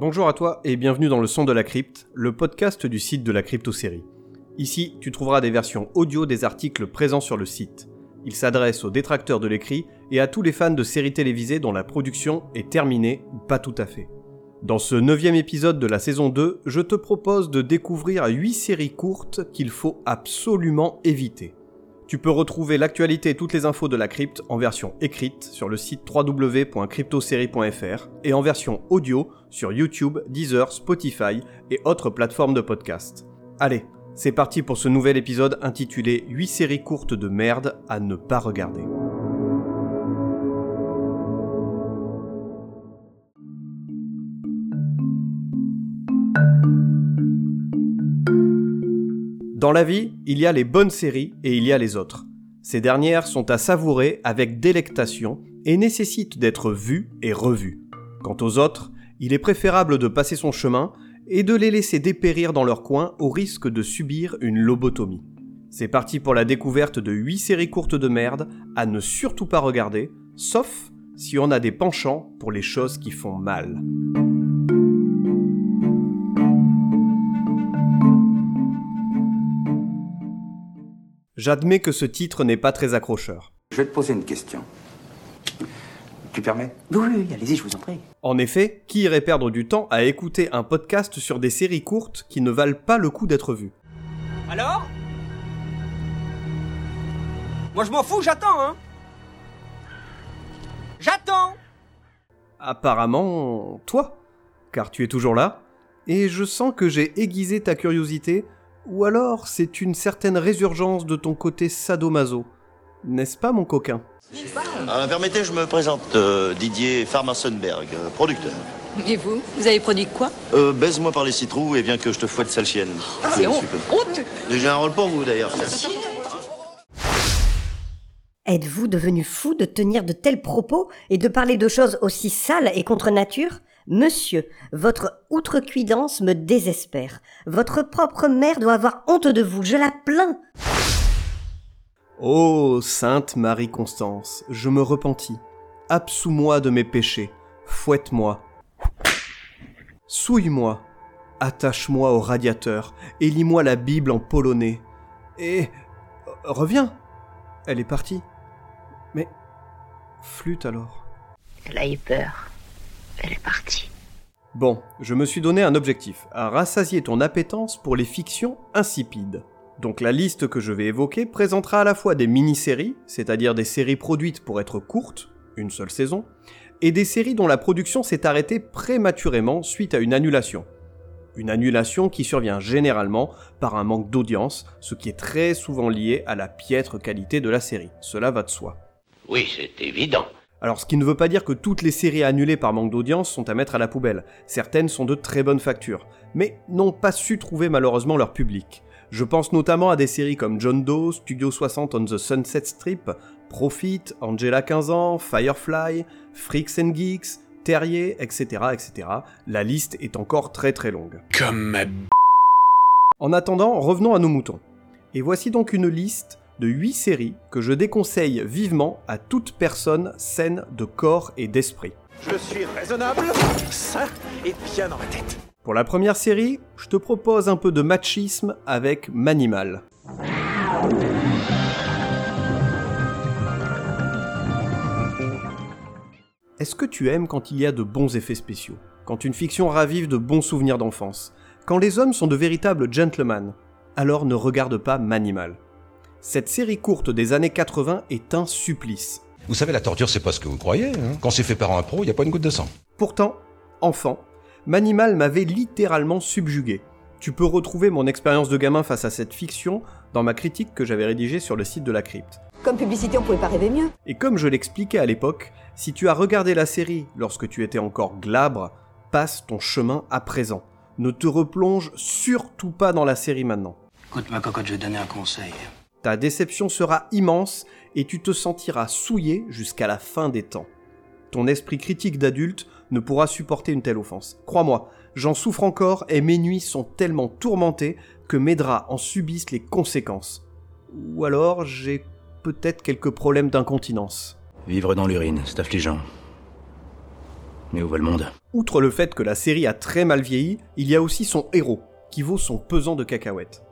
Bonjour à toi et bienvenue dans le son de la crypte, le podcast du site de la crypto-série. Ici, tu trouveras des versions audio des articles présents sur le site. Il s'adresse aux détracteurs de l'écrit et à tous les fans de séries télévisées dont la production est terminée ou pas tout à fait. Dans ce neuvième épisode de la saison 2, je te propose de découvrir 8 séries courtes qu'il faut absolument éviter. Tu peux retrouver l'actualité et toutes les infos de la crypte en version écrite sur le site www.cryptosérie.fr et en version audio sur YouTube, Deezer, Spotify et autres plateformes de podcast. Allez, c'est parti pour ce nouvel épisode intitulé 8 séries courtes de merde à ne pas regarder. Dans la vie, il y a les bonnes séries et il y a les autres. Ces dernières sont à savourer avec délectation et nécessitent d'être vues et revues. Quant aux autres, il est préférable de passer son chemin et de les laisser dépérir dans leur coin au risque de subir une lobotomie. C'est parti pour la découverte de 8 séries courtes de merde à ne surtout pas regarder, sauf si on a des penchants pour les choses qui font mal. J'admets que ce titre n'est pas très accrocheur. Je vais te poser une question. Tu permets? Oui, oui, allez-y, je vous en prie. En effet, qui irait perdre du temps à écouter un podcast sur des séries courtes qui ne valent pas le coup d'être vues? Alors? Moi je m'en fous, j'attends, hein. J'attends. Apparemment, toi, car tu es toujours là, et je sens que j'ai aiguisé ta curiosité ou alors c'est une certaine résurgence de ton côté sadomaso. N'est-ce pas mon coquin Euh, permettez, je me présente, euh, Didier Farmansenberg, euh, producteur. Et vous Vous avez produit quoi Euh, Baise-moi par les citrons et viens que je te fouette sale chienne. C'est honte. honte J'ai un rôle pour vous d'ailleurs. Êtes-vous devenu fou de tenir de tels propos et de parler de choses aussi sales et contre nature? Monsieur, votre outrecuidance me désespère. Votre propre mère doit avoir honte de vous, je la plains. Oh, Sainte Marie-Constance, je me repentis. Absous-moi de mes péchés, fouette-moi. Souille-moi, attache-moi au radiateur et lis-moi la Bible en polonais. Et... euh, reviens Elle est partie. Mais... Flûte alors. Elle a eu peur. Elle est partie. Bon, je me suis donné un objectif, à rassasier ton appétence pour les fictions insipides. Donc la liste que je vais évoquer présentera à la fois des mini-séries, c'est-à-dire des séries produites pour être courtes, une seule saison, et des séries dont la production s'est arrêtée prématurément suite à une annulation. Une annulation qui survient généralement par un manque d'audience, ce qui est très souvent lié à la piètre qualité de la série, cela va de soi. Oui, c'est évident. Alors ce qui ne veut pas dire que toutes les séries annulées par manque d'audience sont à mettre à la poubelle, certaines sont de très bonne facture, mais n'ont pas su trouver malheureusement leur public. Je pense notamment à des séries comme John Doe, Studio 60 on the Sunset Strip, Profit, Angela 15 ans, Firefly, Freaks and Geeks, Terrier, etc., etc. La liste est encore très très longue. Comme ma b... En attendant, revenons à nos moutons. Et voici donc une liste de 8 séries que je déconseille vivement à toute personne saine de corps et d'esprit. Je suis raisonnable, sain et bien dans ma tête. Pour la première série, je te propose un peu de machisme avec Manimal. Est-ce que tu aimes quand il y a de bons effets spéciaux? Quand une fiction ravive de bons souvenirs d'enfance? Quand les hommes sont de véritables gentlemen? Alors ne regarde pas Manimal. Cette série courte des années 80 est un supplice. Vous savez, la torture, c'est pas ce que vous croyez. hein. Quand c'est fait par un pro, il n'y a pas une goutte de sang. Pourtant, enfant, Manimal m'avait littéralement subjugué. Tu peux retrouver mon expérience de gamin face à cette fiction dans ma critique que j'avais rédigée sur le site de la crypte. Comme publicité, on pouvait pas rêver mieux. Et comme je l'expliquais à l'époque, si tu as regardé la série lorsque tu étais encore glabre, passe ton chemin à présent. Ne te replonge surtout pas dans la série maintenant. Écoute, ma cocotte, je vais te donner un conseil. Ta déception sera immense et tu te sentiras souillé jusqu'à la fin des temps. Ton esprit critique d'adulte ne pourra supporter une telle offense. Crois-moi, j'en souffre encore et mes nuits sont tellement tourmentées que mes draps en subissent les conséquences. Ou alors j'ai peut-être quelques problèmes d'incontinence. Vivre dans l'urine, c'est affligeant. Mais où va le monde? Outre le fait que la série a très mal vieilli, il y a aussi son héros, qui vaut son pesant de cacahuètes.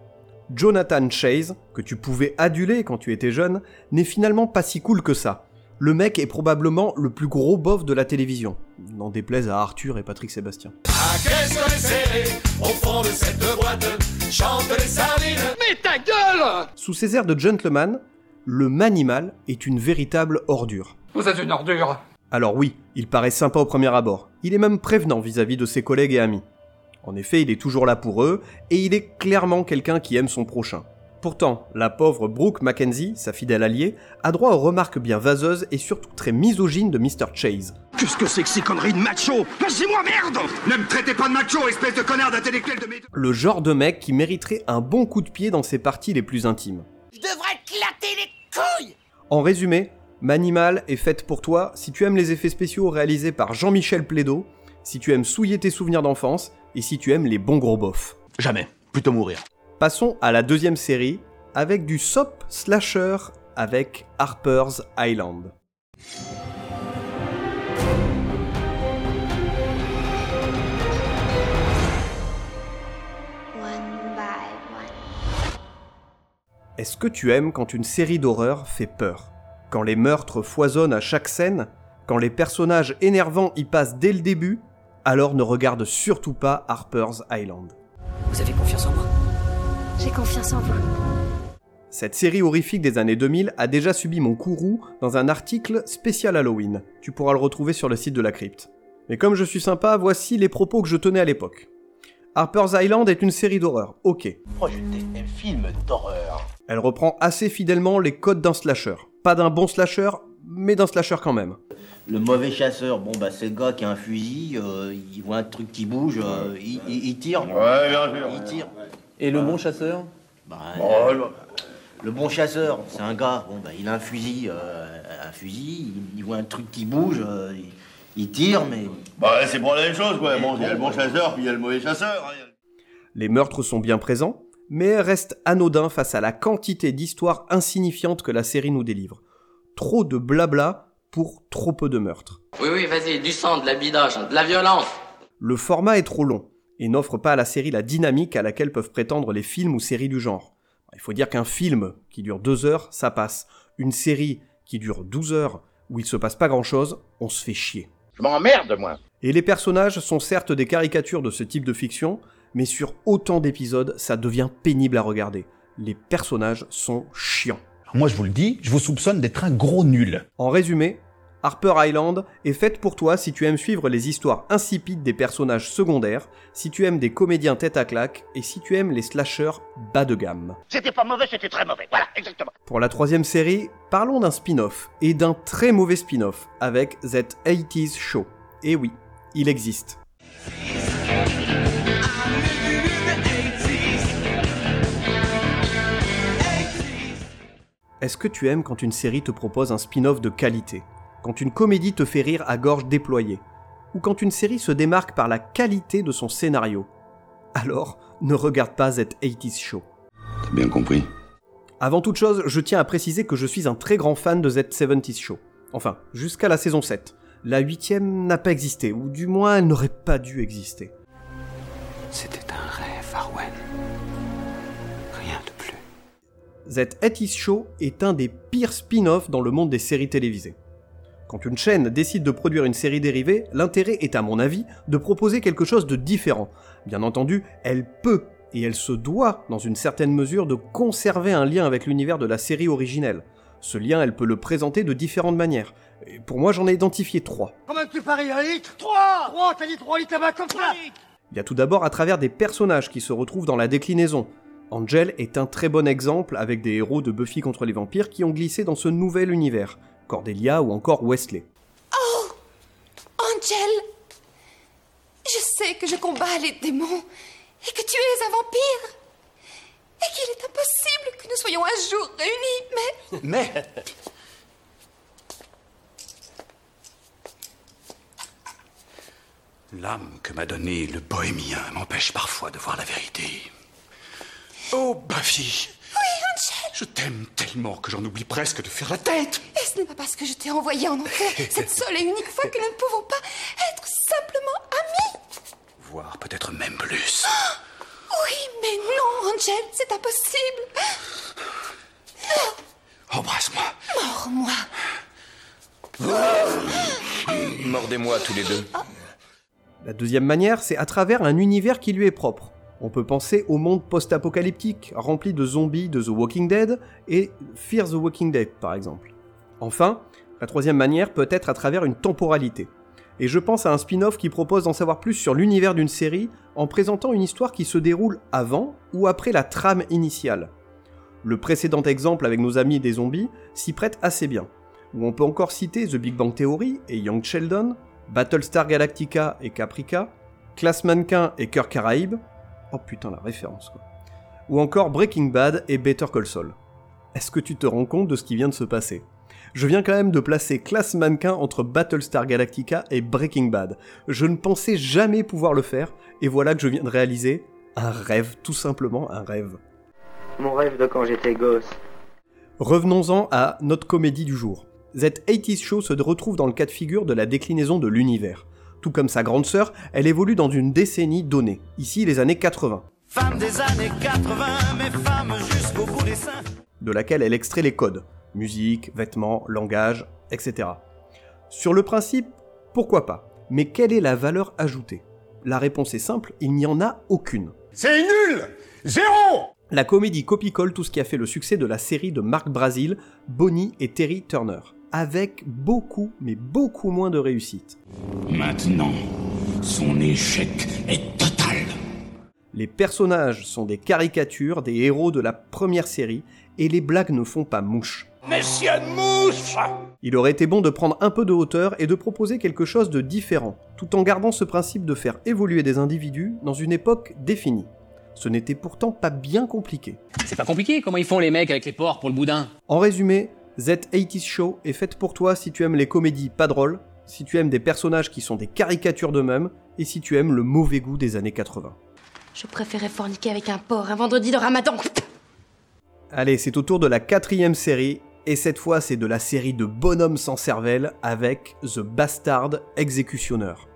Jonathan Chase, que tu pouvais aduler quand tu étais jeune, n'est finalement pas si cool que ça. Le mec est probablement le plus gros bof de la télévision. N'en déplaise à Arthur et Patrick Sébastien. Ah, qu'est-ce qu'on est serré au fond de cette boîte Chante les sardines Mais ta gueule Sous ses airs de gentleman, le manimal est une véritable ordure. Vous êtes une ordure Alors oui, il paraît sympa au premier abord. Il est même prévenant vis-à-vis de ses collègues et amis. En effet, il est toujours là pour eux, et il est clairement quelqu'un qui aime son prochain. Pourtant, la pauvre Brooke Mackenzie, sa fidèle alliée, a droit aux remarques bien vaseuses et surtout très misogynes de Mr. Chase. Qu'est-ce que c'est que ces conneries de macho? Lâchez-moi, merde Ne me traitez pas de macho, espèce de connard d'intellectuel de mes... Le genre de mec qui mériterait un bon coup de pied dans ses parties les plus intimes. Je devrais éclater les couilles En résumé, Manimal est faite pour toi si tu aimes les effets spéciaux réalisés par Jean-Michel Plédo, si tu aimes souiller tes souvenirs d'enfance et si tu aimes les bons gros bofs. Jamais. Plutôt mourir. Passons à la deuxième série, avec du sop slasher avec Harper's Island. Est-ce que tu aimes quand une série d'horreur fait peur? Quand les meurtres foisonnent à chaque scène? Quand les personnages énervants y passent dès le début? Alors ne regarde surtout pas Harper's Island. Vous avez confiance en moi? J'ai confiance en vous. Cette série horrifique des années 2000 a déjà subi mon courroux dans un article spécial Halloween. Tu pourras le retrouver sur le site de la crypte. Mais comme je suis sympa, voici les propos que je tenais à l'époque. Harper's Island est une série d'horreur, ok. Projeter un film d'horreur. Elle reprend assez fidèlement les codes d'un slasher. Pas d'un bon slasher, mais d'un slasher quand même. Le mauvais chasseur, bon bah c'est le gars qui a un fusil, euh, il voit un truc qui bouge, euh, il, il- il tire. Ouais, bien sûr. Il tire. Et le bon chasseur Bah, Oh, euh, le- le bon chasseur, c'est un gars, bon bah il a un fusil, euh, un fusil, il, il voit un truc qui bouge, euh, il, il tire, mais Bah, c'est pour la même chose, quoi. Bon, il y a le bon chasseur, puis il y a le mauvais chasseur. hein. Les meurtres sont bien présents, mais restent anodins face à la quantité d'histoires insignifiantes que la série nous délivre. Trop de blabla pour trop peu de meurtres. Oui, oui, vas-y, du sang, de l'habillage, de la violence. Le format est trop long et n'offre pas à la série la dynamique à laquelle peuvent prétendre les films ou séries du genre. Il faut dire qu'un film qui dure deux heures, ça passe. Une série qui dure 12 heures, où il se passe pas grand chose, on se fait chier. Je m'emmerde, moi. Et les personnages sont certes des caricatures de ce type de fiction, mais sur autant d'épisodes, ça devient pénible à regarder. Les personnages sont chiants. Moi, je vous le dis, je vous soupçonne d'être un gros nul. En résumé, Harper Island est faite pour toi si tu aimes suivre les histoires insipides des personnages secondaires, si tu aimes des comédiens tête à claque et si tu aimes les slashers bas de gamme. C'était pas mauvais, c'était très mauvais. Voilà, exactement. Pour la troisième série, parlons d'un spin-off, et d'un très mauvais spin-off, avec That 80s Show. Et oui, il existe. Est-ce que tu aimes quand une série te propose un spin-off de qualité? Quand une comédie te fait rire à gorge déployée Ou quand une série se démarque par la qualité de son scénario Alors, ne regarde pas That 80s Show. T'as bien compris. Avant toute chose, je tiens à préciser que je suis un très grand fan de That 70s Show. Enfin, jusqu'à la saison 7. La huitième n'a pas existé, ou du moins elle n'aurait pas dû exister. C'était un rêve, Arwen. Rien de plus. That 80s Show est un des pires spin-offs dans le monde des séries télévisées. Quand une chaîne décide de produire une série dérivée, l'intérêt est à mon avis de proposer quelque chose de différent. Bien entendu, elle peut et elle se doit, dans une certaine mesure, de conserver un lien avec l'univers de la série originelle. Ce lien, elle peut le présenter de différentes manières. Et pour moi, j'en ai identifié trois. Combien tu paries un litre Trois Trois T'as dit trois litres là-bas comme ça Il y a tout d'abord à travers des personnages qui se retrouvent dans la déclinaison. Angel est un très bon exemple avec des héros de Buffy contre les vampires qui ont glissé dans ce nouvel univers, Cordelia ou encore Wesley. Oh Angel Je sais que je combats les démons et que tu es un vampire et qu'il est impossible que nous soyons un jour réunis, mais... Mais L'âme que m'a donnée le bohémien m'empêche parfois de voir la vérité. Oh, Buffy Je t'aime tellement que j'en oublie presque de faire la tête Et ce n'est pas parce que je t'ai envoyé en enfer cette seule et unique fois que nous ne pouvons pas être peut-être même plus. Oui, mais non, Angel, c'est impossible. Embrasse-moi. Mors-moi. Mordez-moi tous les deux. La deuxième manière, c'est à travers un univers qui lui est propre. On peut penser au monde post-apocalyptique, rempli de zombies de The Walking Dead et Fear the Walking Dead par exemple. Enfin, la troisième manière peut être à travers une temporalité. Et je pense à un spin-off qui propose d'en savoir plus sur l'univers d'une série en présentant une histoire qui se déroule avant ou après la trame initiale. Le précédent exemple avec nos amis des zombies s'y prête assez bien, où on peut encore citer The Big Bang Theory et Young Sheldon, Battlestar Galactica et Caprica, Classe Mannequin et Cœur Caraïbe, oh putain la référence quoi, ou encore Breaking Bad et Better Call Saul. Est-ce que tu te rends compte de ce qui vient de se passer? Je viens quand même de placer Classe Mannequin entre Battlestar Galactica et Breaking Bad. Je ne pensais jamais pouvoir le faire, et voilà que je viens de réaliser un rêve, tout simplement un rêve. Mon rêve de quand j'étais gosse. Revenons-en à notre comédie du jour. That 80s Show se retrouve dans le cas de figure de la déclinaison de l'univers. Tout comme sa grande sœur, elle évolue dans une décennie donnée, ici les années 80. Femme des années 80, mais femme jusqu'au bout des seins. De laquelle elle extrait les codes musique, vêtements, langage, etc. Sur le principe, pourquoi pas? Mais quelle est la valeur ajoutée? La réponse est simple, il n'y en a aucune. C'est nul Zéro La comédie copie-colle tout ce qui a fait le succès de la série de Mark Brasil, Bonnie et Terry Turner, avec beaucoup, mais beaucoup moins de réussite. Maintenant, son échec est total. Les personnages sont des caricatures des héros de la première série, et les blagues ne font pas mouche. Monsieur de mouche Il aurait été bon de prendre un peu de hauteur et de proposer quelque chose de différent, tout en gardant ce principe de faire évoluer des individus dans une époque définie. Ce n'était pourtant pas bien compliqué. C'est pas compliqué, comment ils font les mecs avec les porcs pour le boudin? En résumé, Z80s Show est faite pour toi si tu aimes les comédies pas drôles, si tu aimes des personnages qui sont des caricatures d'eux-mêmes, et si tu aimes le mauvais goût des années 80. Je préférais forniquer avec un porc un vendredi de ramadan. Allez, c'est au tour de la quatrième série, et cette fois c'est de la série de bonhommes sans cervelle avec The Bastard Exécutionneur.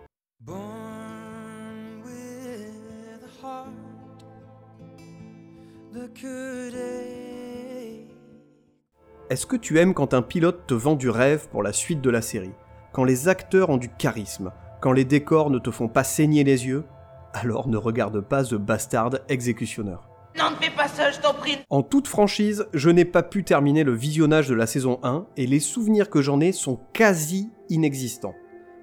Est-ce que tu aimes quand un pilote te vend du rêve pour la suite de la série? Quand les acteurs ont du charisme? Quand les décors ne te font pas saigner les yeux? Alors ne regarde pas The Bastard Exécutionneur. Non, ne fais pas ça, je t'en prie. En toute franchise, je n'ai pas pu terminer le visionnage de la saison 1 et les souvenirs que j'en ai sont quasi inexistants.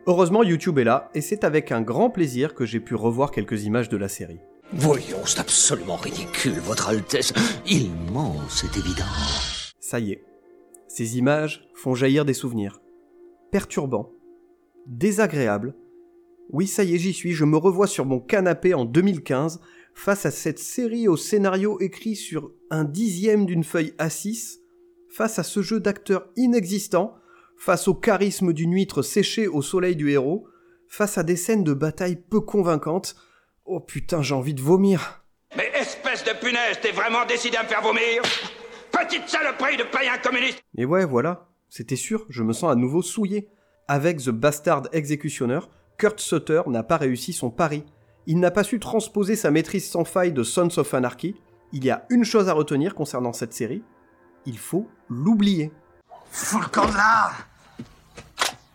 Heureusement, YouTube est là et c'est avec un grand plaisir que j'ai pu revoir quelques images de la série. Voyons, c'est absolument ridicule, Votre Altesse. Il ment, c'est évident. Ça y est. Ces images font jaillir des souvenirs. Perturbants. Désagréables. Oui, ça y est, j'y suis, je me revois sur mon canapé en 2015 face à cette série au scénario écrit sur un dixième d'une feuille A6, face à ce jeu d'acteurs inexistant, face au charisme d'une huître séchée au soleil du héros, face à des scènes de bataille peu convaincantes, oh putain j'ai envie de vomir. Mais espèce de punaise, t'es vraiment décidé à me faire vomir? Petite saloperie de païen communiste Et ouais voilà, c'était sûr, je me sens à nouveau souillé. Avec The Bastard Executioner, Kurt Sutter n'a pas réussi son pari il n'a pas su transposer sa maîtrise sans faille de Sons of Anarchy. Il y a une chose à retenir concernant cette série, il faut l'oublier. Fous le camp de là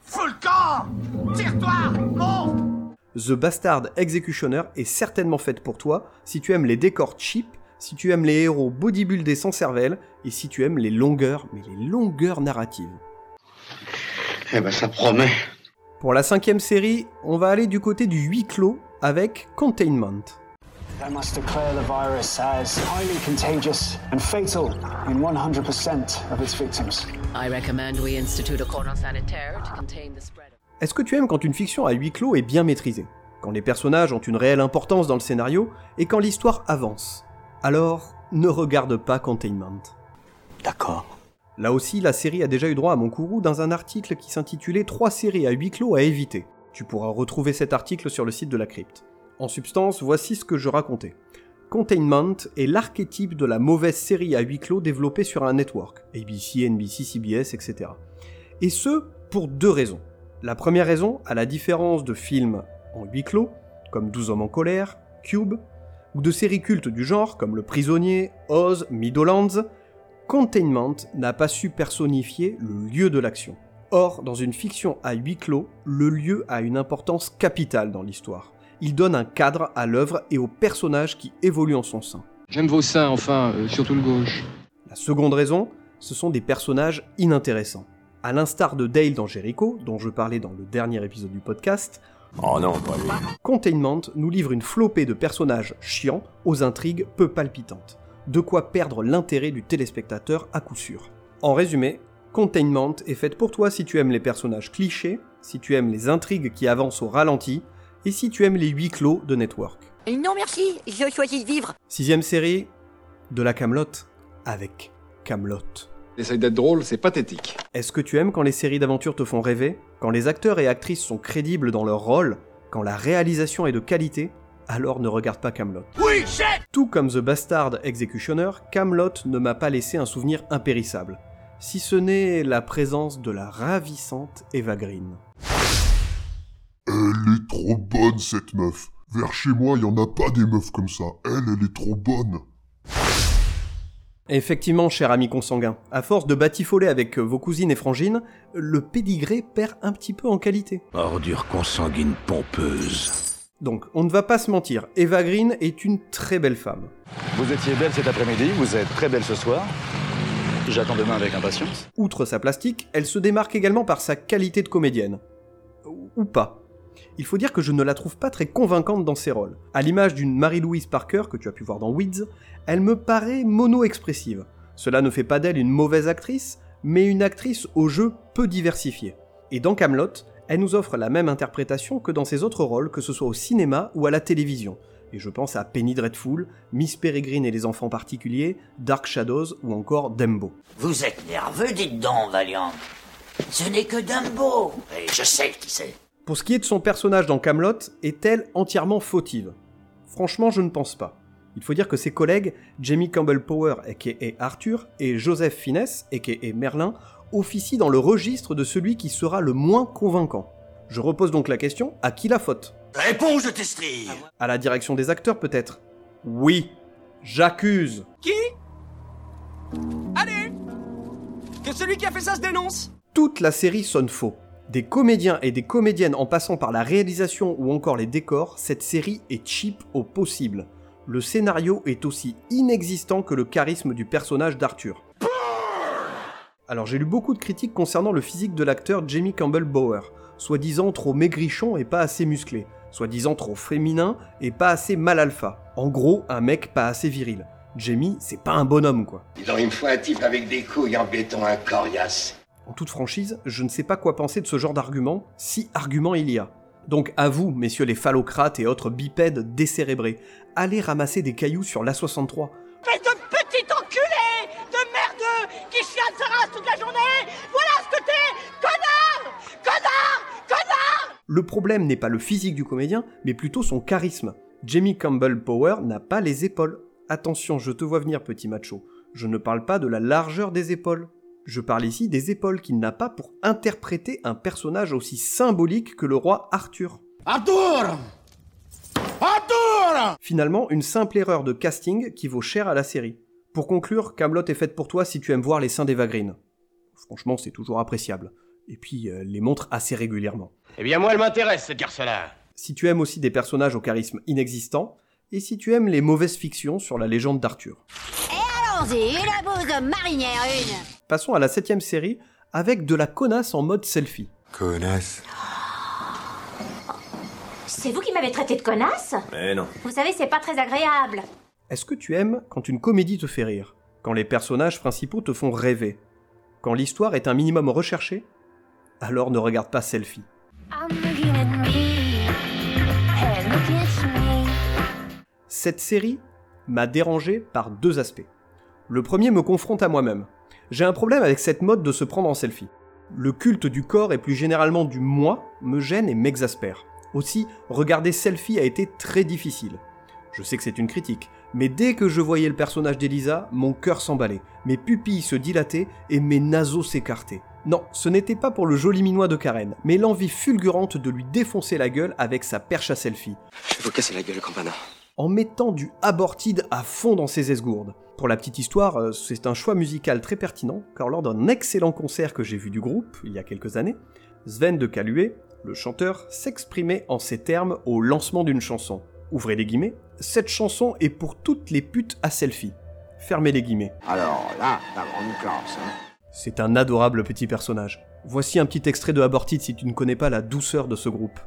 Fous le camp Tire-toi Monte The Bastard Executioner est certainement faite pour toi si tu aimes les décors cheap, si tu aimes les héros bodybuildés sans cervelle et si tu aimes les longueurs, mais les longueurs narratives. Eh ben ça promet. Pour la cinquième série, on va aller du côté du huis clos avec Containment. I must declare the virus as highly contagious and fatal in 100% of its victims. I recommend we institute a cordon sanitaire to contain the spread. Est-ce que tu aimes quand une fiction à huis clos est bien maîtrisée? Quand les personnages ont une réelle importance dans le scénario et quand l'histoire avance? Alors, ne regarde pas Containment. D'accord. Là aussi, la série a déjà eu droit à mon courroux dans un article qui s'intitulait 3 séries à huis clos à éviter. Tu pourras retrouver cet article sur le site de la crypte. En substance, voici ce que je racontais. Containment est l'archétype de la mauvaise série à huis clos développée sur un network, ABC, NBC, CBS, etc. Et ce, pour deux raisons. La première raison, à la différence de films en huis clos, comme 12 hommes en colère, Cube, ou de séries cultes du genre comme Le Prisonnier, Oz, Meadowlands, Containment n'a pas su personnifier le lieu de l'action. Or, dans une fiction à huis clos, le lieu a une importance capitale dans l'histoire. Il donne un cadre à l'œuvre et aux personnages qui évoluent en son sein. J'aime vos seins, enfin, euh, surtout le gauche. La seconde raison, ce sont des personnages inintéressants. À l'instar de Dale dans Jericho, dont je parlais dans le dernier épisode du podcast, Oh non, pas lui. Containment nous livre une flopée de personnages chiants aux intrigues peu palpitantes. De quoi perdre l'intérêt du téléspectateur à coup sûr. En résumé, Containment est faite pour toi si tu aimes les personnages clichés, si tu aimes les intrigues qui avancent au ralenti, et si tu aimes les huis clos de Network. Non merci, je choisis de vivre. Sixième série, de la Camelot avec Camelot. Essaye d'être drôle, c'est pathétique. Est-ce que tu aimes quand les séries d'aventure te font rêver? Quand les acteurs et actrices sont crédibles dans leur rôle? Quand la réalisation est de qualité? Alors ne regarde pas Camelot. Oui, Tout comme The Bastard Executioner, Camelot ne m'a pas laissé un souvenir impérissable, si ce n'est la présence de la ravissante Eva Green. Elle est trop bonne cette meuf. Vers chez moi, y en a pas des meufs comme ça. Elle, elle est trop bonne. Effectivement, cher ami consanguin, à force de batifoler avec vos cousines et frangines, le pédigré perd un petit peu en qualité. Ordure consanguine pompeuse. Donc, on ne va pas se mentir, Eva Green est une très belle femme. Vous étiez belle cet après-midi, vous êtes très belle ce soir. J'attends demain avec impatience. Outre sa plastique, elle se démarque également par sa qualité de comédienne. Ou pas. Il faut dire que je ne la trouve pas très convaincante dans ses rôles. À l'image d'une Marie-Louise Parker que tu as pu voir dans Weeds, elle me paraît mono-expressive. Cela ne fait pas d'elle une mauvaise actrice, mais une actrice au jeu peu diversifié. Et dans Camelot, elle nous offre la même interprétation que dans ses autres rôles, que ce soit au cinéma ou à la télévision. Et je pense à Penny Dreadful, Miss Peregrine et les enfants particuliers, Dark Shadows ou encore Dembo. Vous êtes nerveux, dites donc, Valiant. Ce n'est que Dumbo. Et je sais qui c'est. Pour ce qui est de son personnage dans Camelot, est-elle entièrement fautive? Franchement, je ne pense pas. Il faut dire que ses collègues, Jamie Campbell Power aka Arthur et Joseph Finesse aka Merlin, officient dans le registre de celui qui sera le moins convaincant. Je repose donc la question, à qui la faute? Réponds, je t'estrie À la direction des acteurs peut-être? Oui, j'accuse. Qui? Allez! Que celui qui a fait ça se dénonce! Toute la série sonne faux. Des comédiens et des comédiennes en passant par la réalisation ou encore les décors, cette série est cheap au possible. Le scénario est aussi inexistant que le charisme du personnage d'Arthur. Alors j'ai lu beaucoup de critiques concernant le physique de l'acteur Jamie Campbell Bower, soi-disant trop maigrichon et pas assez musclé, soi-disant trop féminin et pas assez mal alpha. En gros, un mec pas assez viril. Jamie, c'est pas un bonhomme quoi. Dis donc, il me faut un type avec des couilles en béton, un coriace. En toute franchise, je ne sais pas quoi penser de ce genre d'argument, si argument il y a. Donc à vous, messieurs les phallocrates et autres bipèdes décérébrés, allez ramasser des cailloux sur l'A63. Espèce de petit enculé De merdeux Qui chiale sa race toute la journée Voilà ce que t'es Connard Connard Connard Le problème n'est pas le physique du comédien, mais plutôt son charisme. Jamie Campbell Power n'a pas les épaules. Attention, je te vois venir, petit macho. Je ne parle pas de la largeur des épaules. Je parle ici des épaules qu'il n'a pas pour interpréter un personnage aussi symbolique que le roi Arthur. Arthur Arthur Finalement, une simple erreur de casting qui vaut cher à la série. Pour conclure, Camelot est faite pour toi si tu aimes voir les seins d'Eva Green. Franchement, c'est toujours appréciable. Et puis, euh, les montre assez régulièrement. Eh bien, moi, elle m'intéresse, cette garce-là. Si tu aimes aussi des personnages au charisme inexistant, et si tu aimes les mauvaises fictions sur la légende d'Arthur. Allons-y, bouse marinière, une Passons à la septième série, avec de la connasse en mode selfie. Connasse. C'est vous qui m'avez traité de connasse? Mais non. Vous savez, c'est pas très agréable. Est-ce que tu aimes quand une comédie te fait rire? Quand les personnages principaux te font rêver? Quand l'histoire est un minimum recherché Alors ne regarde pas Selfie. Cette série m'a dérangé par deux aspects. Le premier me confronte à moi-même. J'ai un problème avec cette mode de se prendre en selfie. Le culte du corps et plus généralement du moi me gêne et m'exaspère. Aussi, regarder selfie a été très difficile. Je sais que c'est une critique, Mais dès que je voyais le personnage d'Elisa, mon cœur s'emballait, mes pupilles se dilataient et mes naseaux s'écartaient. Non, ce n'était pas pour le joli minois de Karen, mais l'envie fulgurante de lui défoncer la gueule avec sa perche à selfie. Je vais vous casser la gueule, Campana. En mettant du abortide à fond dans ses esgourdes. Pour la petite histoire, euh, c'est un choix musical très pertinent, car lors d'un excellent concert que j'ai vu du groupe, il y a quelques années, Sven de Caluet, le chanteur, s'exprimait en ces termes au lancement d'une chanson. Ouvrez les guillemets, cette chanson est pour toutes les putes à selfie. Fermez les guillemets. Alors là, la grande classe, hein. C'est un adorable petit personnage. Voici un petit extrait de Aborted si tu ne connais pas la douceur de ce groupe.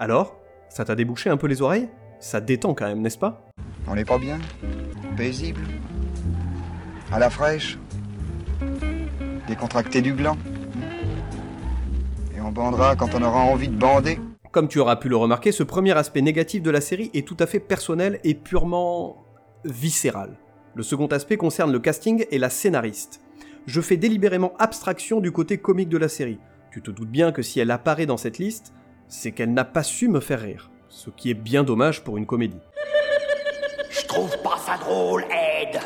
Alors Ça t'a débouché un peu les oreilles? Ça détend quand même, n'est-ce pas? On n'est pas bien? Paisible? À la fraîche? Décontracté du gland? Et on bandera quand on aura envie de bander? Comme tu auras pu le remarquer, ce premier aspect négatif de la série est tout à fait personnel et purement viscéral. Le second aspect concerne le casting et la scénariste. Je fais délibérément abstraction du côté comique de la série. Tu te doutes bien que si elle apparaît dans cette liste, c'est qu'elle n'a pas su me faire rire. Ce qui est bien dommage pour une comédie. Je trouve pas ça drôle, Ed.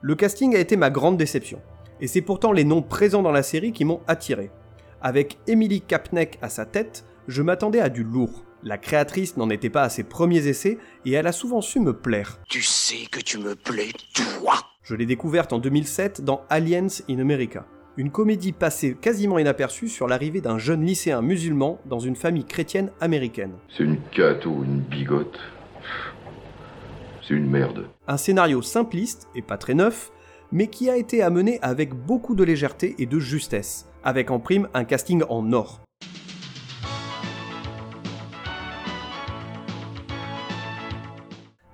Le casting a été ma grande déception. Et c'est pourtant les noms présents dans la série qui m'ont attiré. Avec Emily Kapnek à sa tête, je m'attendais à du lourd. La créatrice n'en était pas à ses premiers essais et elle a souvent su me plaire. Tu sais que tu me plais, toi. Je l'ai découverte en 2007 dans Aliens in America, une comédie passée quasiment inaperçue sur l'arrivée d'un jeune lycéen musulman dans une famille chrétienne américaine. C'est une cate ou une bigote. C'est une merde. Un scénario simpliste et pas très neuf, mais qui a été amené avec beaucoup de légèreté et de justesse, avec en prime un casting en or.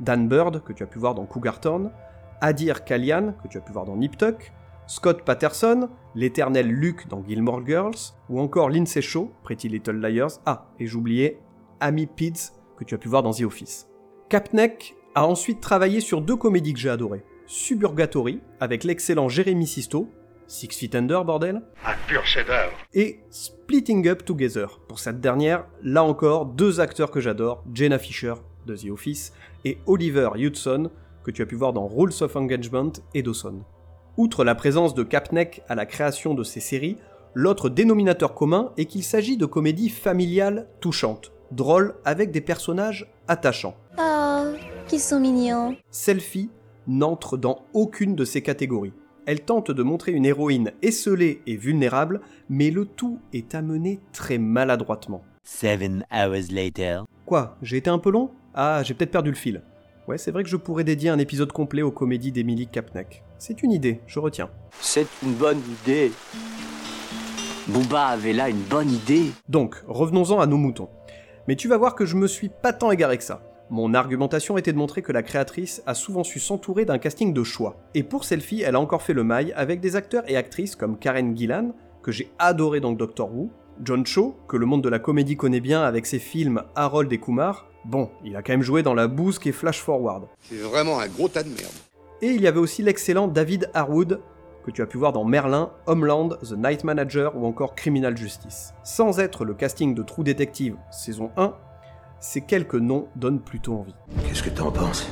Dan Bird, que tu as pu voir dans Cougartown, Adir Kalian, que tu as pu voir dans Nip Tuck, Scott Patterson, l'éternel Luke dans Gilmore Girls, ou encore Lindsay Shaw, Pretty Little Liars, ah, et j'oubliais Amy Pids, que tu as pu voir dans The Office. Kapnek a ensuite travaillé sur deux comédies que j'ai adorées. Suburgatory, avec l'excellent Jeremy Sisto, Six Feet Under, bordel, Un pur chef-d'œuvre. et Splitting Up Together. Pour cette dernière, là encore, deux acteurs que j'adore, Jenna Fisher de The Office et Oliver Hudson, que tu as pu voir dans Rules of Engagement et Dawson. Outre la présence de Kapnek à la création de ces séries, l'autre dénominateur commun est qu'il s'agit de comédies familiales touchantes, drôles avec des personnages attachants. Oh, qui sont mignons. Selfie n'entre dans aucune de ces catégories. Elle tente de montrer une héroïne esselée et vulnérable, mais le tout est amené très maladroitement. Seven hours later. Quoi J'ai été un peu long? Ah, j'ai peut-être perdu le fil. Ouais, c'est vrai que je pourrais dédier un épisode complet aux comédies d'Emily Kapnek. C'est une idée, je retiens. C'est une bonne idée. Booba avait là une bonne idée. Donc, revenons-en à nos moutons. Mais tu vas voir que je me suis pas tant égaré que ça. Mon argumentation était de montrer que la créatrice a souvent su s'entourer d'un casting de choix. Et pour Selfie, elle a encore fait le mail avec des acteurs et actrices comme Karen Gillan, que j'ai adoré dans Doctor Who, John Cho, que le monde de la comédie connaît bien avec ses films Harold et Kumar, bon, il a quand même joué dans La Bouse et Flash Forward. C'est vraiment un gros tas de merde. Et il y avait aussi l'excellent David Harwood, que tu as pu voir dans Merlin, Homeland, The Night Manager ou encore Criminal Justice. Sans être le casting de True Detective saison 1, ces quelques noms donnent plutôt envie. Qu'est-ce que t'en penses?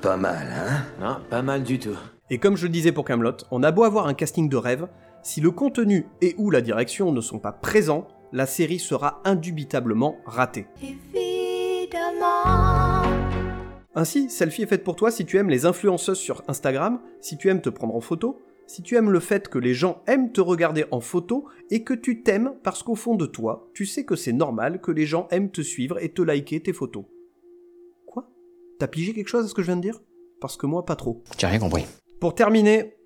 Pas mal, hein? Non, pas mal du tout. Et comme je le disais pour Camelot, on a beau avoir un casting de rêve, si le contenu et ou la direction ne sont pas présents, la série sera indubitablement ratée. Ainsi, Selfie est faite pour toi si tu aimes les influenceuses sur Instagram, si tu aimes te prendre en photo, si tu aimes le fait que les gens aiment te regarder en photo et que tu t'aimes parce qu'au fond de toi, tu sais que c'est normal que les gens aiment te suivre et te liker tes photos. Quoi? T'as pigé quelque chose à ce que je viens de dire? Parce que moi, pas trop. J'ai rien compris. Pour terminer,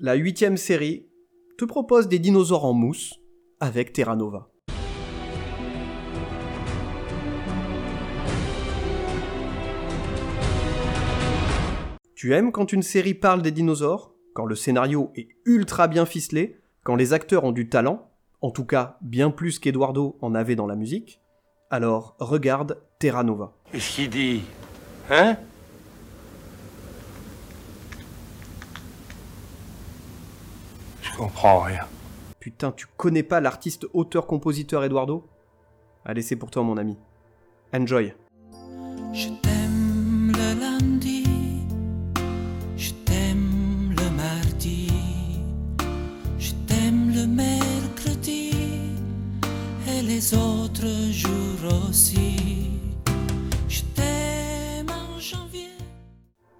la huitième série te propose des dinosaures en mousse avec Terra Nova. Tu aimes quand une série parle des dinosaures, quand le scénario est ultra bien ficelé, quand les acteurs ont du talent, en tout cas bien plus qu'Eduardo en avait dans la musique, alors regarde Terra Nova. Qu'est-ce qu'il dit? Hein? Je comprends rien. Putain, tu connais pas l'artiste auteur-compositeur Eduardo? Allez, c'est pour toi mon ami. Enjoy. Je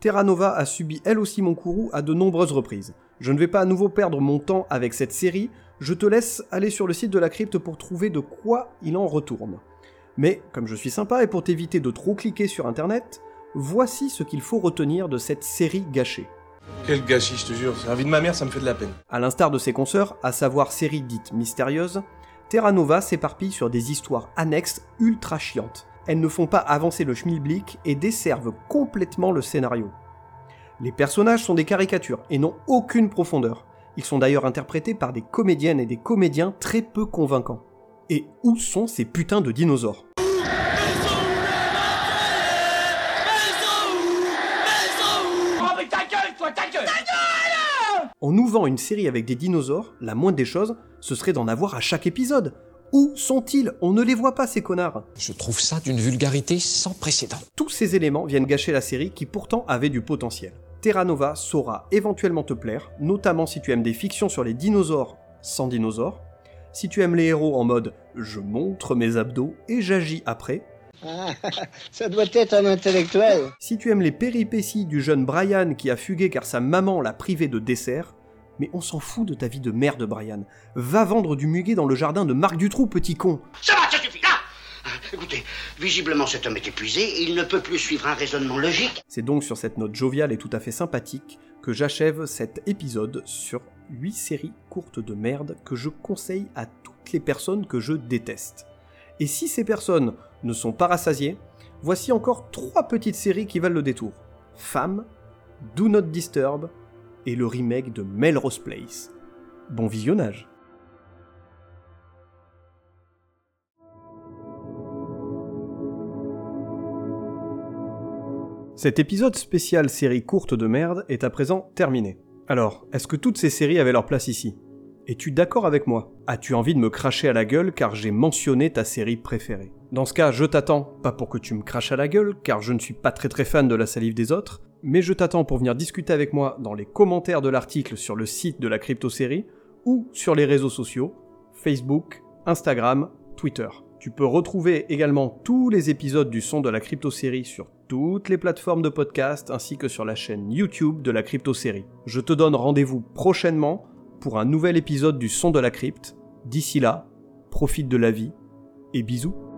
Terra Nova a subi elle aussi mon courroux à de nombreuses reprises. Je ne vais pas à nouveau perdre mon temps avec cette série, je te laisse aller sur le site de la crypte pour trouver de quoi il en retourne. Mais, comme je suis sympa et pour t'éviter de trop cliquer sur internet, voici ce qu'il faut retenir de cette série gâchée. Quel gâchis, je te jure, c'est la vie de ma mère, ça me fait de la peine. A l'instar de ses consoeurs, à savoir séries dites mystérieuses, Terra Nova s'éparpille sur des histoires annexes ultra chiantes. Elles ne font pas avancer le schmilblick et desservent complètement le scénario. Les personnages sont des caricatures et n'ont aucune profondeur. Ils sont d'ailleurs interprétés par des comédiennes et des comédiens très peu convaincants. Et où sont ces putains de dinosaures? On nous vend une série avec des dinosaures, la moindre des choses, ce serait d'en avoir à chaque épisode. Où sont-ils? On ne les voit pas, ces connards. Je trouve ça d'une vulgarité sans précédent. Tous ces éléments viennent gâcher la série qui pourtant avait du potentiel. Terra Nova saura éventuellement te plaire, notamment si tu aimes des fictions sur les dinosaures sans dinosaures, si tu aimes les héros en mode je montre mes abdos et j'agis après, Ah, ça doit être un intellectuel. si tu aimes les péripéties du jeune Brian qui a fugué car sa maman l'a privé de dessert, mais on s'en fout de ta vie de merde Brian. Va vendre du muguet dans le jardin de Marc Dutroux, petit con. Ça va, ça suffit, là Écoutez, visiblement cet homme est épuisé, il ne peut plus suivre un raisonnement logique. C'est donc sur cette note joviale et tout à fait sympathique que j'achève cet épisode sur 8 séries courtes de merde que je conseille à toutes les personnes que je déteste. Et si ces personnes ne sont pas rassasiées, voici encore 3 petites séries qui valent le détour. Femme, Do Not Disturb et le remake de Melrose Place. Bon visionnage Cet épisode spécial série courte de merde est à présent terminé. Alors, est-ce que toutes ces séries avaient leur place ici? Es-tu d'accord avec moi? As-tu envie de me cracher à la gueule car j'ai mentionné ta série préférée? Dans ce cas, je t'attends, pas pour que tu me craches à la gueule, car je ne suis pas très très fan de la salive des autres, mais je t'attends pour venir discuter avec moi dans les commentaires de l'article sur le site de la crypto-série ou sur les réseaux sociaux, Facebook, Instagram, Twitter. Tu peux retrouver également tous les épisodes du son de la crypto-série sur toutes les plateformes de podcast ainsi que sur la chaîne YouTube de la crypto-série. Je te donne rendez-vous prochainement pour un nouvel épisode du son de la crypte. D'ici là, profite de la vie et bisous.